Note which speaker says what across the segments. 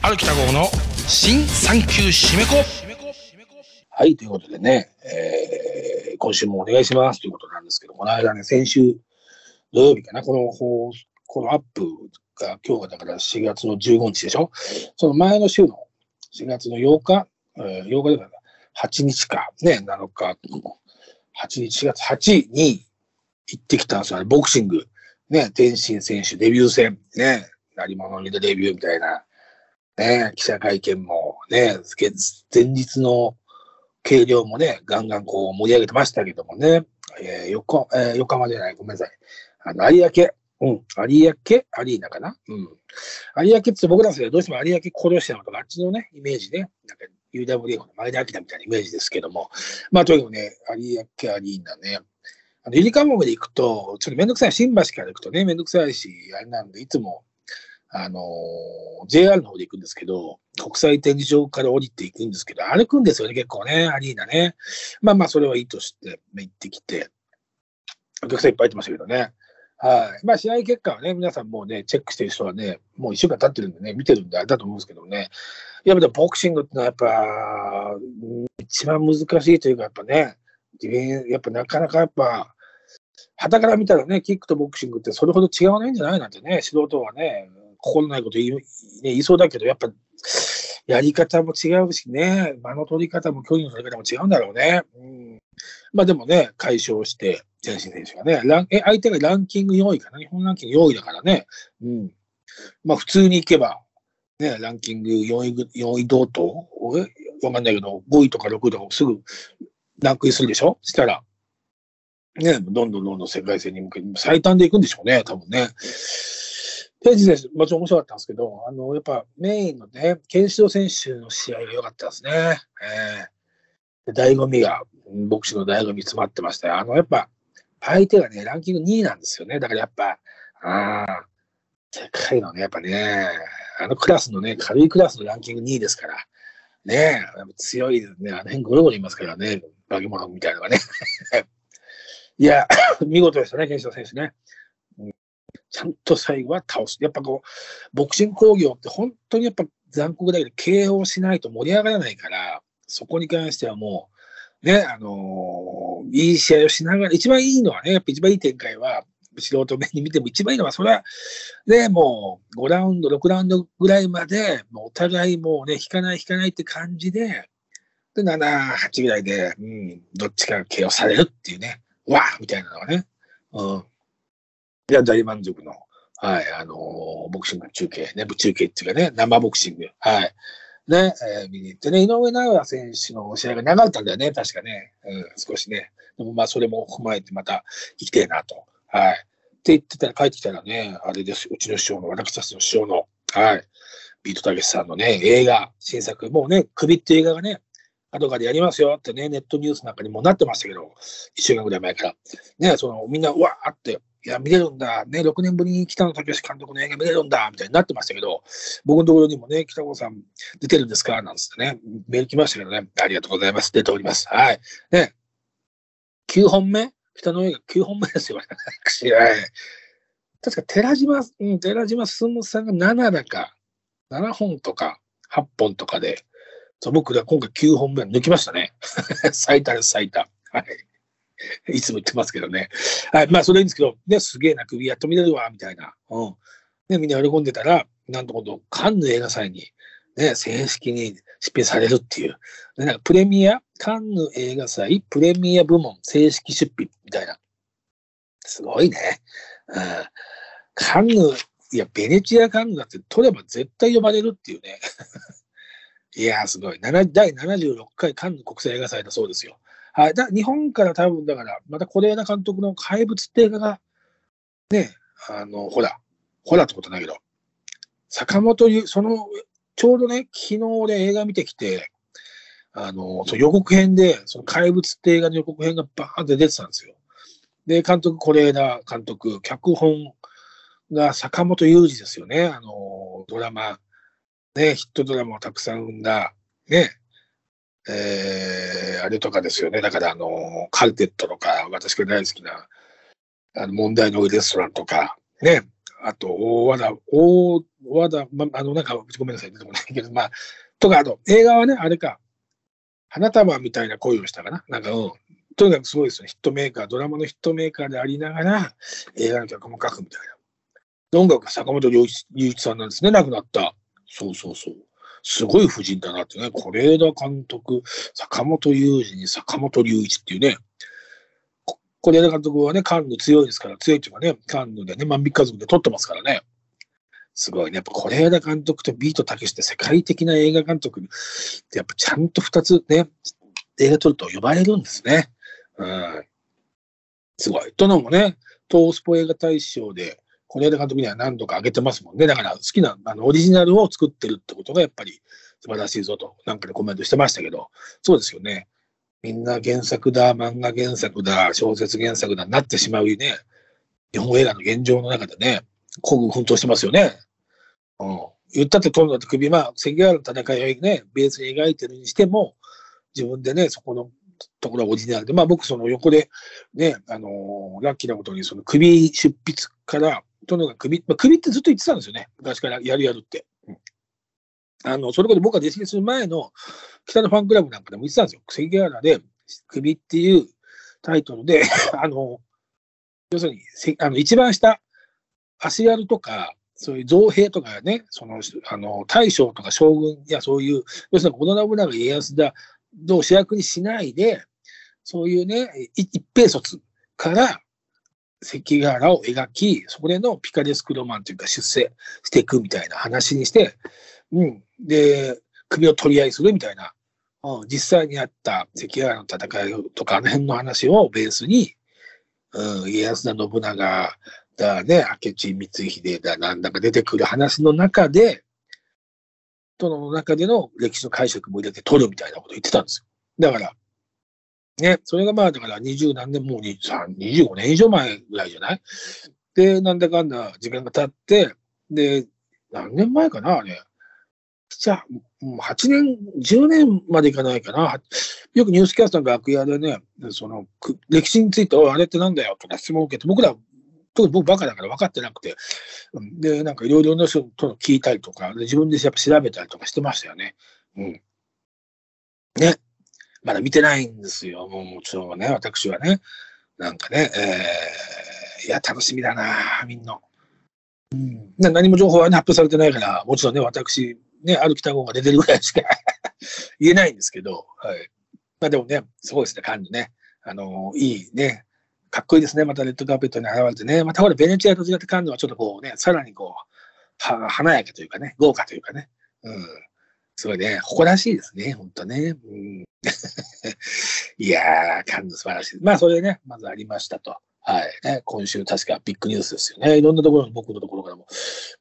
Speaker 1: 春北郷の新産休締め子。
Speaker 2: はい、ということでね、えー今週もお願いしますということなんですけど、この間ね、先週土曜日かな、このこのアップが今日がだから4月の15日でしょ？その前の週の4月の8日、えー8日だから8日か、ね、7日、8日、4月8日に行ってきたんですよ、ね、ボクシング。ね、天心選手デビュー戦、ね、成物にでデビューみたいな、ね、記者会見もね、前日の計量もね、ガンガンこう盛り上げてましたけどもね、えー、横、えー、横浜じゃない、ごめんなさい。あの、有明、うん、有明アリーナかな？うん。有明って僕らの世代どうしても有明殺しのとか、あっちのね、イメージね、なんか UWF の前田明みたいなイメージですけども、まあ、とにかくね、有明アリーナね、あの、ゆりかもめで行くと、ちょっとめんどくさい、新橋から行くとね、めんどくさいし、あれなんで、いつも、あのー JR の方で行くんですけど、国際展示場から降りていくんですけど、歩くんですよね、結構ね、アリーナね。まあまあ、それはいいとして、行ってきて、お客さんいっぱい入ってましたけどね。はい。まあ、試合結果はね、皆さんもうね、チェックしてる人はね、もう一週間経ってるんでね、見てるんであれだと思うんですけどね。やっぱボクシングってのはやっぱ、一番難しいというか、やっぱね、ディフェンやっぱなかなかやっぱ、旗から見たらね、キックとボクシングってそれほど違わないんじゃないなんてね、素人はね、心ないこと言い,、ね、言いそうだけど、やっぱ、やり方も違うしね、間の取り方も距離の取り方も違うんだろうね。うん、まあでもね、解消して、ジェ選手がね、ランえ相手がランキング4位かな、日本ランキング4位だからね、うん、まあ普通に行けば、ね、ランキング4位、4位同等？わかんないけど、5位とか6位とかすぐランクインするでしょ？したら、ね、どんどんどんどん世界戦に向けて、最短で行くんでしょうね、多分ね。ページ選手、もちろん面白かったんですけど、あの、やっぱメインのね、ケンシロウ選手の試合が良かったですね。えー、醍醐味が、ボクシングの醍醐味詰まってました。あの、やっぱ、相手がね、ランキング2位なんですよね。だからやっぱ、ああ、世界のね、やっぱね、あのクラスのね、軽いクラスのランキング2位ですから、ね、強いですね。あの辺ゴロゴロいますからね、化け物みたいなのがね。いや、見事でしたね、ケンシロウ選手ね。ちゃんと最後は倒す。やっぱこう、ボクシング工業って本当にやっぱ残酷だけど、KO しないと盛り上がらないから、そこに関してはもう、ね、あのーいい試合をしながら、一番いいのはね、やっぱ一番いい展開は、素人目に見ても一番いいのは、それは、ね、もう5ラウンド、6ラウンドぐらいまで、もうお互いもうね、引かない引かないって感じで、で、7、8ぐらいで、うん、どっちかが KO されるっていうね、わーみたいなのがね、うん。いや、大満足の、はい、あのーボクシング中継、ね、中継っていうかね、生ボクシング、はい。ね、えー見に行ってね、井上尚弥選手の試合が流れたんだよね、確かね。うん、少しね。でもまあ、それも踏まえてまた行きたいなと。はい。って言ってたら、帰ってきたらね、あれです、うちの師匠の、私たちの師匠の、はい。ビートたけしさんのね、映画、新作、もうね、首っていう映画がね、後からやりますよってね、ネットニュースなんかにもなってましたけど、一週間ぐらい前から。ね、その、みんな、わーって、いや、見れるんだ、ね、6年ぶりに北野武監督の映画見れるんだ、みたいになってましたけど、僕のところにもね、北野さん出てるんですか？なんつってね、メール来ましたけどね、ありがとうございます。出ております。はい。ね、9本目？北の映画9本目ですよ、私。はい。確か寺島、うん、寺島進さんが7だか、7本とか8本とかで、そう僕ら今回9本目抜きましたね。最多です、最多。はい。いつも言ってますけどね。はい。まあ、それいいんですけど、ね、すげえな、首やっと見れるわ、みたいな。うん。ね、みんな喜んでたら、なんと今度、カンヌ映画祭に、ね、正式に出品されるっていう。でなんかプレミア、カンヌ映画祭、プレミア部門、正式出品みたいな。すごいね。うん。カンヌ、いや、ベネチアカンヌだって取れば絶対呼ばれるっていうね。いやー、すごい。第76回カンヌ国際映画祭だそうですよ。はい。だ日本から多分、だから、また是枝監督の怪物って映画が、ね、あの、ほら、ほらってことないけど、坂本ゆ、その、ちょうどね、昨日俺映画見てきて、あの、その予告編で、その怪物って映画の予告編がバーンって出てたんですよ。で、監督、是枝監督、脚本が坂本雄二ですよね。あの、ドラマ、ね、ヒットドラマをたくさん生んだ、ね、えー、あれとかですよね。だから、あの、カルテットとか、私が大好きな、あの、問題の多いレストランとか、ね、あと、大和田、大和田、ま、あの、なんか、ごめんなさい、出てこないけど、まあ、とか、あと、映画はね、あれか、花束みたいな恋をしたかな。なんか、うん。とにかくすごいですよ。ヒットメーカー、ドラマのヒットメーカーでありながら、映画の曲も書くみたいな。音楽が坂本龍一龍一さんなんですね、亡くなった。そうそうそう。すごい夫人だなってね。是枝監督、坂本雄二に坂本龍一っていうね。是枝監督はね、カンヌ強いですから、強いっていうかね、カンヌでね、万引き家族で撮ってますからね。すごいね。やっぱ是枝監督とビートたけしって世界的な映画監督って、やっぱちゃんと二つね、映画撮ると呼ばれるんですね。うん。すごい。とのもね、東スポ映画大賞で、是枝監督には何度か挙げてますもんね。だから好きなあのオリジナルを作ってるってことがやっぱり素晴らしいぞと、なんかでコメントしてましたけど、そうですよね。みんな原作だ、漫画原作だ、小説原作だ、なってしまうね、日本映画の現状の中でね、孤軍奮闘してますよね。うん。言ったってトンだって首、まあ、関ヶ原の戦いをね、ベースに描いてるにしても、自分でね、そこのところはオリジナルで、まあ僕その横でね、あのーラッキーなことにその首出筆から、とにかく首、まあ、首ってずっと言ってたんですよね。昔からやるやるって。うんあの、それこそ僕が弟子入りする前の北のファンクラブなんかでも言ってたんですよ。関ヶ原で首っていうタイトルで、あの、要するに、せあの一番下、足軽とか、そういう造兵とかね、その、あの、大将とか将軍やそういう、要するに織田信長家康だ、を主役にしないで、そういうね、い一平卒から関ヶ原を描き、そこでのピカレスクロマンというか出世していくみたいな話にして、うん。で、首を取り合いするみたいな、うん、実際にあった関ヶ原の戦いとか、あの辺の話をベースに、うん、家康だ、信長だね、明智光秀だ、なんだか出てくる話の中で、との中での歴史の解釈も入れて取るみたいなことを言ってたんですよ。だから、ね、それがまあ、だから二十何年、もう23 25年以上前ぐらいじゃない？で、なんだかんだ時間が経って、で、何年前かな、あれ。じゃあ、8年、10年までいかないかな。よくニュースキャスターの楽屋でね、その、歴史について、あれってなんだよ？とか質問を受けて、僕ら、特に僕バカだから分かってなくて、で、なんかいろいろな人との聞いたりとか、自分でやっぱ調べたりとかしてましたよね。うん。ね。まだ見てないんですよ。もうもちろんね、私はね。なんかね、えー、いや、楽しみだな、みんな。うん、何も情報は、ね、発表されてないから、もちろんね、私、ね、ある北郷が出てるぐらいしか 言えないんですけど、はい。まあでもね、すごいですね、カンヌね。あのいいね、かっこいいですね、またレッドカーペットに現れてね。またほら、ベネチアと違ってカンヌはちょっとこうね、さらにこう、は華やかというかね、豪華というかね。うん。すごいね、誇らしいですね、本当ね。うん、いやー、カンヌ素晴らしい。まあ、それでね、まずありましたと。はい。ね、今週確かビッグニュースですよね。いろんなところ僕のところからも、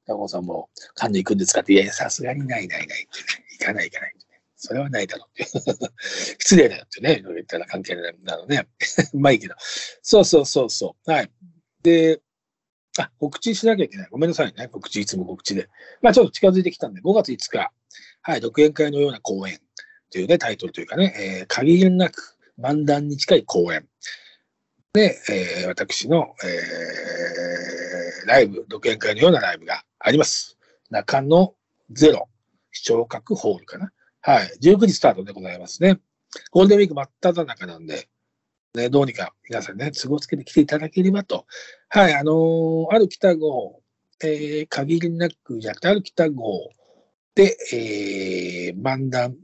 Speaker 2: 高尾さんもカンヌ行くんですかって、いや、さすがにないないないって、ね、行かない行かないって、ね。それはないだろうって。失礼だよってね、いろいろ言ったら関係ないなのね。まあいいけど。そうそうそうそう。はい。で、あ、告知しなきゃいけない。ごめんなさいね。告知、いつも告知で。まあちょっと近づいてきたんで、5月5日、はい、独演会のような公演というね、タイトルというかね、えー、限りなく漫談に近い公演。で、えー、私の、えー、ライブ、独演会のようなライブがあります。中野ゼロ視聴覚ホールかな。はい。19時スタートでございますね。ゴールデンウィーク真っ只中なんで、ね、どうにか皆さんね、都合つけて来ていただければと。はい、あのー、ある北号、えー、限りなくじゃなくて、ある北号で、えー、漫談、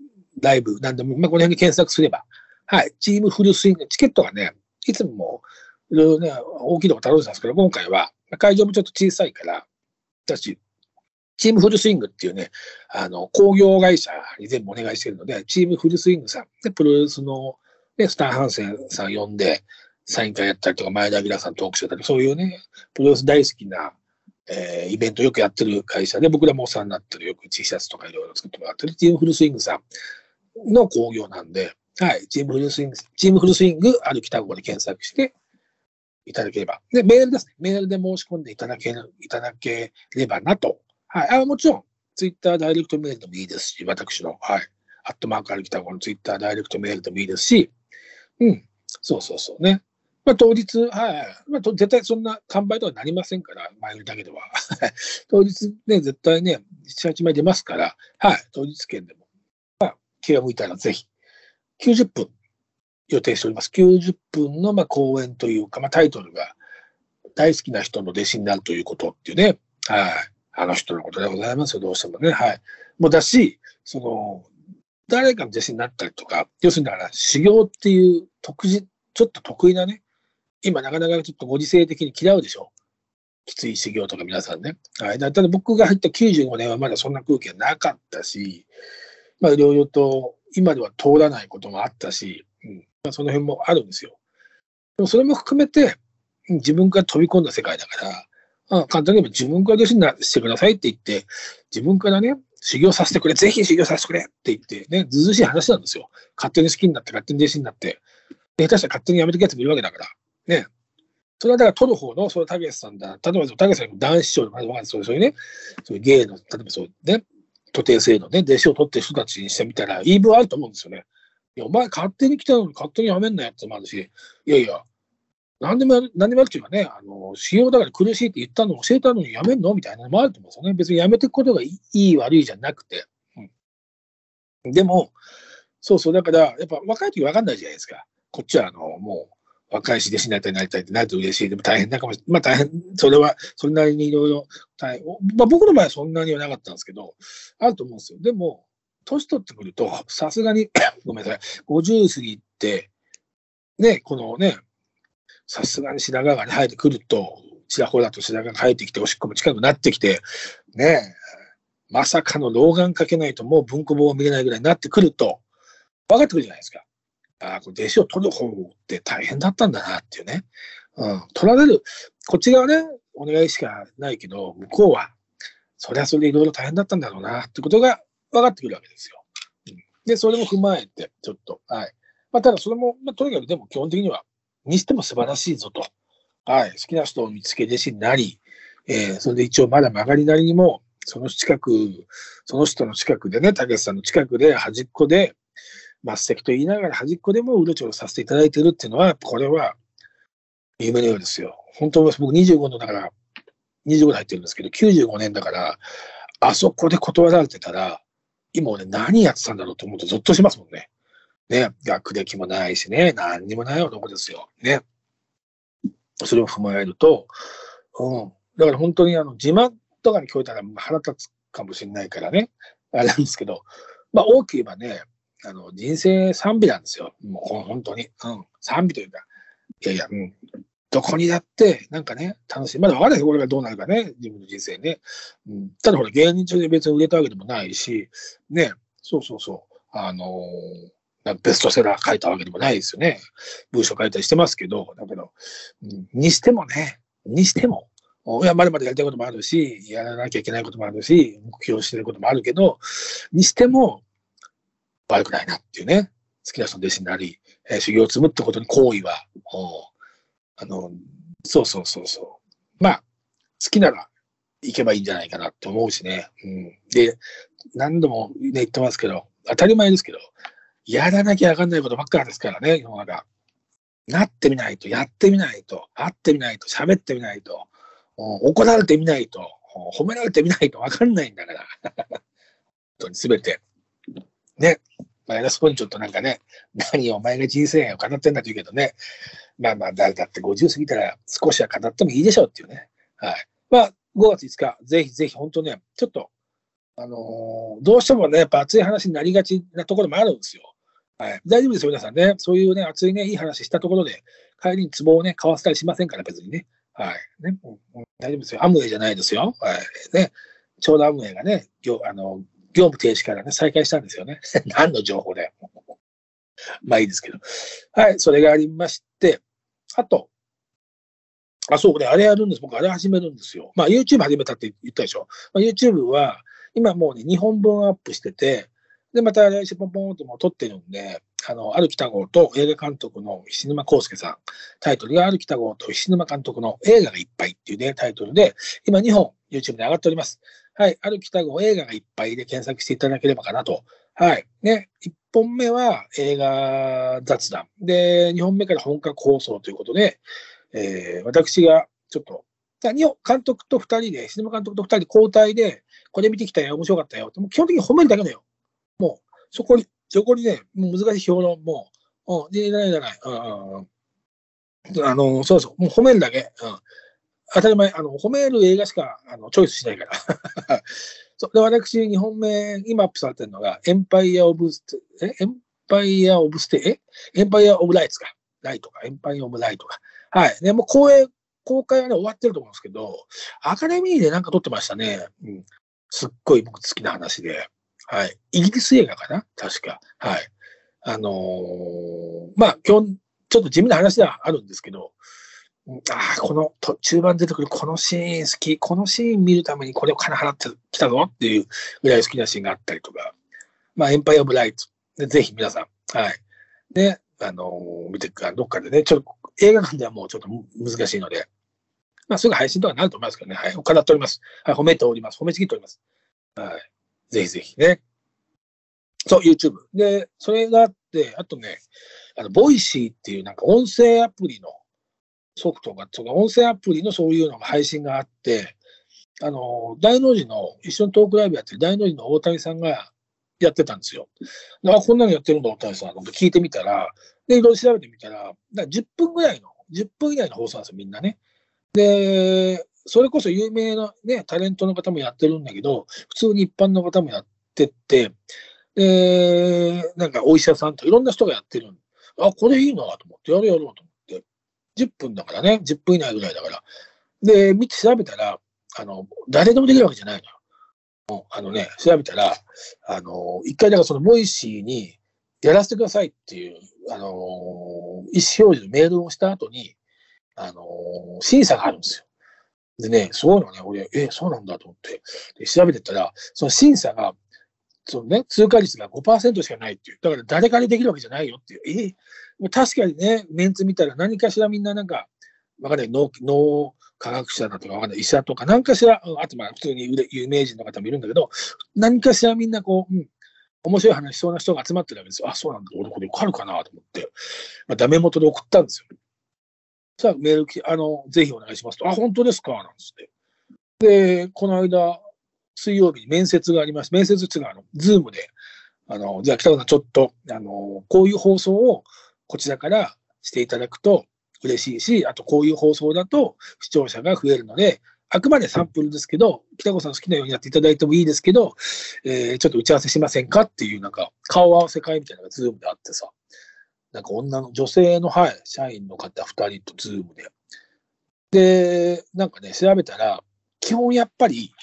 Speaker 2: ライブ、なんでも、まあ、この辺に検索すれば、はい、チームフルスイング、チケットがね、いつも、いろいろね、大きいとこ頼んでたんですけど、今回は、会場もちょっと小さいから、私、チームフルスイングっていうね、あの、工業会社に全部お願いしてるので、チームフルスイングさん、で、プロレスの、ね、スターハンセンさん呼んで、サイン会やったりとか、前田明さんトークしてたり、そういうね、プロレス大好きな、えー、イベントよくやってる会社で、僕らもお世話になってる、よく T シャツとかいろいろ作ってもらってる、チームフルスイングさんの工業なんで、はい、チームフルスイング、チームフルスイング、ある北郷で検索していただければ。で、メールですね。メールで申し込んでいただけいただければなと。はい。あ、もちろん、ツイッターダイレクトメールでもいいですし、私の、はい。アットマークある北郷のツイッターダイレクトメールでもいいですし、うん。そうそうそうね。まあ、当日、はい。まあ、絶対そんな完売とはなりませんから、前売りだけでは。当日ね、絶対ね、7、8枚出ますから、はい。当日券でも。まあ、気が向いたらぜひ。90分予定しております。90分のまあ講演というか、まあ、タイトルが、大好きな人の弟子になるということっていうね、はい。あの人のことでございますよ、どうしてもね。はい。もうだし、その、誰かの弟子になったりとか、要するにだから修行っていう特殊、ちょっと得意なね、今なかなかちょっとご時世的に嫌うでしょ。きつい修行とか皆さんね。はい。だただ僕が入った95年はまだそんな空気はなかったし、まあいろいろと今では通らないこともあったし、うんまあ、その辺もあるんですよ。でもそれも含めて、自分から飛び込んだ世界だから、あ簡単に言えば自分から弟子にしてくださいって言って、自分からね、修行させてくれ、ぜひ修行させてくれって言って、ね、ずずしい話なんですよ。勝手に好きになって、勝手に弟子になって、下手したら勝手にやめてくやつもいるわけだから。ね。それはだから取る方の、そのたけしさんだ、例えばたけしさんも男子長とか、そういうね、そういう芸の、例えばそうね、徒弟制のね、弟子を取ってる人たちにしてみたら、言い分あると思うんですよね。いや、お前勝手に来たのに勝手にやめんなよってもあるし、いやいや、何でもやる、何でもやるっていうかね、あの、使用だから苦しいって言ったの教えたのにやめんの？みたいなのもあると思うんですよね。別にやめていくことがいい悪いじゃなくて。うん、でも、そうそう、だから、やっぱ若い時分かんないじゃないですか。こっちは、あの、もう、若いし弟子になりたいなりたいってなると嬉しい。でも大変だかもしれない。まあ大変、それは、それなりにいろいろ大変。まあ僕の場合はそんなにはなかったんですけど、あると思うんですよ。でも、年取ってくると、さすがに ごめんなさい、50過ぎて、ね、このね、さすがに白髪が、ね、生えてくると、ちらほらと白髪が生えてきて、おしっこも近くなってきて、ね、まさかの老眼かけないともう文庫本を見れないぐらいになってくると、分かってくるじゃないですか。あ、これ弟子を取る方って大変だったんだなっていうね。うん、取られる、こっち側ね、お願いしかないけど、向こうは、そりゃそれでいろいろ大変だったんだろうなってことが分かってくるわけですよ。うん、で、それも踏まえて、ちょっと、はい。まあ、ただそれも、まあ、とにかくでも基本的には、にしても素晴らしいぞと。はい。好きな人を見つけ弟子になり、えー、それで一応まだ曲がりなりにも、その近く、その人の近くでね、たけしさんの近くで端っこで、末席と言いながら端っこでもうろちょろさせていただいてるっていうのは、これは夢のようですよ。本当は僕25のだから、25で入ってるんですけど、95年だから、あそこで断られてたら、今俺何やってたんだろうと思うとゾッとしますもんね。ね、学歴もないしね、何にもない男ですよ。ね。それを踏まえると、うん。だから本当にあの、自慢とかに聞こえたら腹立つかもしれないからね、あれなんですけど、まあ大きく言えばね、あの、人生賛美なんですよ。もう本当に。うん。賛美というか、いやいや、うん。どこにだって、なんかね、楽しい。まだ分かんないですこれがどうなるかね、自分の人生ね。うん、ただほら、芸人中で別に売れたわけでもないし、ね、そうそうそう。あのー、ベストセラー書いたわけでもないですよね。文章書いたりしてますけど、だけど、うん、にしてもね、にしても、いや、まだまだやりたいこともあるし、やらなきゃいけないこともあるし、目標してることもあるけど、にしても、悪くないなっていうね、好きな人の弟子になり、えー、修行を積むってことに行為は、あの、そうそうそうそう。まあ、好きなら行けばいいんじゃないかなって思うしね。うん、で、何度もね、言ってますけど、当たり前ですけど、やらなきゃわかんないことばっかりですからね、世の中。なってみないと、やってみないと、会ってみないと、喋ってみないと、怒られてみないと、褒められてみないとわかんないんだから。本当にすべて。ね。まあ、偉そうにちょっとなんかね、何お前が人生を語ってんだと言うけどね、まあまあ、誰だって50過ぎたら少しは語ってもいいでしょうっていうね。はい。まあ、5月5日、ぜひぜひ本当ね、ちょっと、あのー、どうしてもね、やっぱ熱い話になりがちなところもあるんですよ。はい。大丈夫ですよ、皆さんね。そういうね、熱いね、いい話したところで、帰りに壺をね、買わせたりしませんから、別にね。はい。ね、う、大丈夫ですよ。アムウェイじゃないですよ。はい。ね。ちょうどアムウェイがね、あの、業務停止からね、再開したんですよね。何の情報だよ。まあいいですけど。はい、それがありまして、あと、あ、そうね、あれやるんです。僕、あれ始めるんですよ。まあ YouTube 始めたって言ったでしょ。まあ、YouTube は、今もうね、2本分アップしてて、で、また来週ポンポンってもう撮ってるんで、あの、ある北郷と映画監督の石沼康介さん、タイトルがある北郷と石沼監督の映画がいっぱいっていうね、タイトルで、今2本 YouTube で上がっております。はい、ある北郷映画がいっぱいで検索していただければかなと、はい。ね、1本目は映画雑談。で、2本目から本格放送ということで、えー、私がちょっと、日本監督と2人で、シネマ監督と2人交代で、これ見てきたよ、面白かったよ。もう基本的に褒めるだけだよ。もう、そこに、そこにね、もう難しい評論も、うん、で、ないじゃない。うんあの、そうそう、もう褒めるだけ。うん。当たり前、あの、褒める映画しか、あの、チョイスしないから。そう。で、私、2本目、今アップされてるのが、エンパイア・オブ・ステ、え？エンパイア・オブ・ステ、え？エンパイア・オブ・ライツか。ライトか。エンパイア・オブ・ライトか。はい。で、もう公演、公開はね、終わってると思うんですけど、アカデミーでなんか撮ってましたね。うん。すっごい僕好きな話で。はい。イギリス映画かな？確か。はい。あのー、まあ、今日、ちょっと地味な話ではあるんですけど、ああ、この中盤出てくるこのシーン好き、このシーン見るためにこれを金払ってきたぞっていうぐらい好きなシーンがあったりとか、まあ、エンパイア・オブ・ライト。ぜひ皆さん、はい。ね、あのー、見てく、どっかでね、ちょっと映画館ではもうちょっと難しいので、まあ、すぐ配信とかになると思いますけどね、はい。行っております。はい、褒めております。褒めちぎっております。はい。ぜひぜひね。そう、YouTube。で、それがあって、あとね、あの、 Voicy っていうなんか音声アプリのソフトが、その音声アプリのそういうのが配信があって、あの、ダイノジの、一緒にトークライブやってるダイノジの大谷さんがやってたんですよ。あ、こんなのやってるんだ、大谷さん。と聞いてみたら、で、いろいろ調べてみたら、だ10分ぐらいの、10分以内の放送なんですよ、みんなね。で、それこそ有名なね、タレントの方もやってるんだけど、普通に一般の方もやってって、で、なんかお医者さんといろんな人がやってる。あ、これいいなと思って、やるやろうと思って10分だからね、10分以内ぐらいだから。で、見て調べたら、あの、誰でもできるわけじゃないのよ。あのね、調べたら、あの、一回だからその Voicy にやらせてくださいっていう、あの、意思表示のメールをした後に、あの、審査があるんですよ。でね、そういのね、俺、え、そうなんだと思って、で調べてたら、その審査が、そのね、通過率が5%しかないっていう。だから誰かにできるわけじゃないよっていう。え？確かにね、メンツ見たら何かしらみんななんか、わかんない、脳、脳科学者だとかわかんない、医者とか、何かしら、あとまあ普通に有名人の方もいるんだけど、何かしらみんなこう、うん、面白い話しそうな人が集まってるわけですよ。あ、そうなんだ、俺これわかるかなと思って、まあ、ダメ元で送ったんですよ。さあ、メールあの、ぜひお願いしますと、あ、本当ですか？なんつって。で、この間、水曜日に面接があります。面接っていうのは、あの、 Zoom で、あの、じゃあ北郷さんちょっと、あの、こういう放送をこちらからしていただくと嬉しいし、あとこういう放送だと視聴者が増えるので、あくまでサンプルですけど、北郷さん好きなようにやっていただいてもいいですけど、えー、ちょっと打ち合わせしませんかっていう、なんか、顔合わせ会みたいなのが Zoom であってさ、なんか女の、女性の、はい、社員の方2人とズームで。で、なんかね、調べたら、基本やっぱり、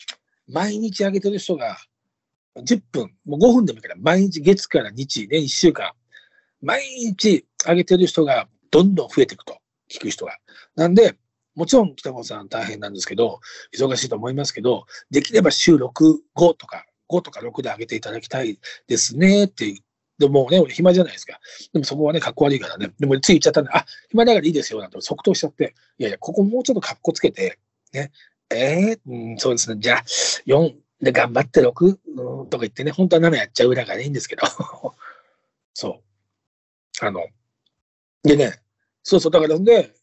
Speaker 2: 毎日上げてる人が、10分、もう5分でもいいから、毎日月から日で1週間、毎日上げてる人がどんどん増えていくと、聞く人が。なんで、もちろん北郷さん大変なんですけど、忙しいと思いますけど、できれば週6、5とか、5とか6で上げていただきたいですねってでもね、俺暇じゃないですか。でもそこはね、格好悪いからね。でもつい言っちゃったんで、あ、暇だからいいですよ、なんて即答しちゃって、いやいや、ここもうちょっと格好つけて、ね、えー、うん、そうですね、じゃあ、4で頑張って6、うん、とか言ってね、本当は7やっちゃう裏がいいんですけど、そう。あの、でね、そうそう、だからんで、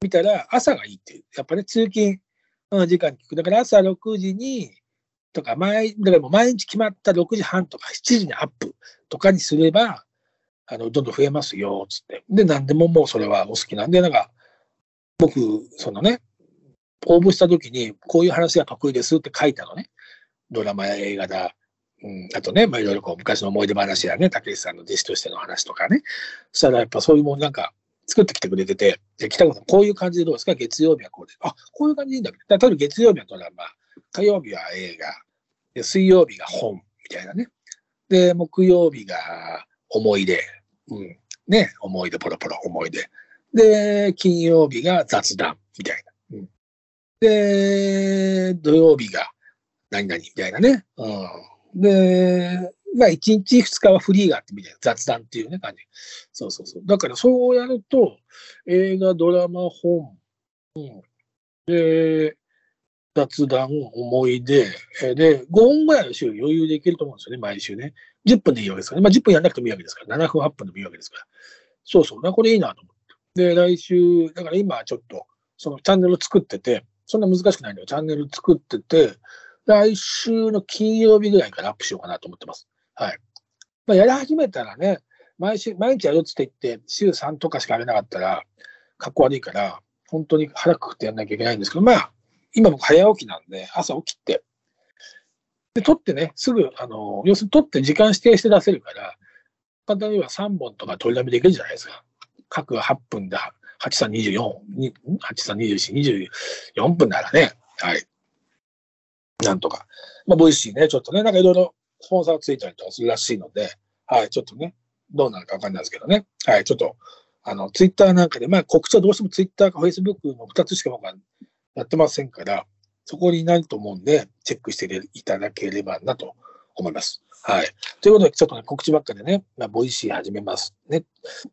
Speaker 2: 見たら朝がいいっていう。やっぱね、通勤の時間聞く。だから朝6時に、とか、毎、だからもう毎日決まった6時半とか7時にアップとかにすれば、あの、どんどん増えますよ、つって。で、何でももうそれはお好きなんで、なんか、僕、そのね、応募した時に、こういう話が得意ですって書いたのね。ドラマや映画だ、うん、あとね、まあ、いろいろこう昔の思い出話やね、竹内さんの弟子としての話とかね。そしたらやっぱそういうもんなんか作ってきてくれてて、で、北川さん、こういう感じでどうですか？月曜日はこうで。あ、こういう感じでいいんだけど。例えば月曜日はドラマ、火曜日は映画、で水曜日が本、みたいなね。で、木曜日が思い出、うん。ね、思い出、ポロポロ、思い出。で、金曜日が雑談、みたいな。で、土曜日が何々、みたいなね。うんで、まあ、1日2日はフリーがあってみたいな、雑談っていうね、感じ。そうそうそう。だから、そうやると、映画、ドラマ、本、うん。で、雑談、思い出、で、5分ぐらいの週余裕でいけると思うんですよね、毎週ね。10分でいいわけですからね。まあ10分やんなくてもいいわけですから、7分、8分でもいいわけですから。そうそう。これいいなと思って。で、来週、だから今ちょっと、そのチャンネル作ってて、そんな難しくないんだよ。チャンネル作ってて、来週の金曜日ぐらいからアップしようかなと思ってます。はい。まあ、やり始めたらね、毎週、毎日やるって言って、週3とかしかやれなかったら、かっこ悪いから、本当に腹くくってやんなきゃいけないんですけど、まあ、今僕早起きなんで、朝起きて、で、撮ってね、すぐ、あの、要するに撮って時間指定して出せるから、簡単に言えば3本とか取りだめできるじゃないですか。各8分で、8324、8324、24分ならね、はい。なんとか。まあ、 Voicy ね、ちょっとね、なんかいろいろスポンサーついたりとかするらしいので、はい、ちょっとね、どうなるかわかんないですけどね。はい、ちょっと、あの、ツイッターなんかで、まあ告知はどうしてもツイッターかフェイスブックの2つしか僕はやってませんから、そこになると思うんで、チェックしていただければなと思います。はい。ということで、ちょっとね、告知ばっかでね、まあ、 Voicy 始めますね。っ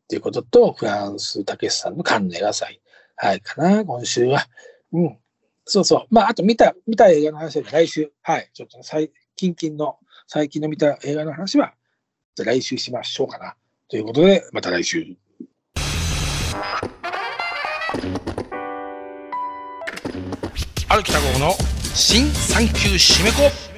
Speaker 2: ていうことと、フランス、たけしさんのカンヌ映画祭。はい、かな、今週は。うん。そうそう。まあ、あと見た、見た映画の話は来週。はい。ちょっと、ね、最近々の、最近の見た映画の話は、じゃ来週しましょうかな。ということで、また来週。
Speaker 1: 歩きた号の新産休締め子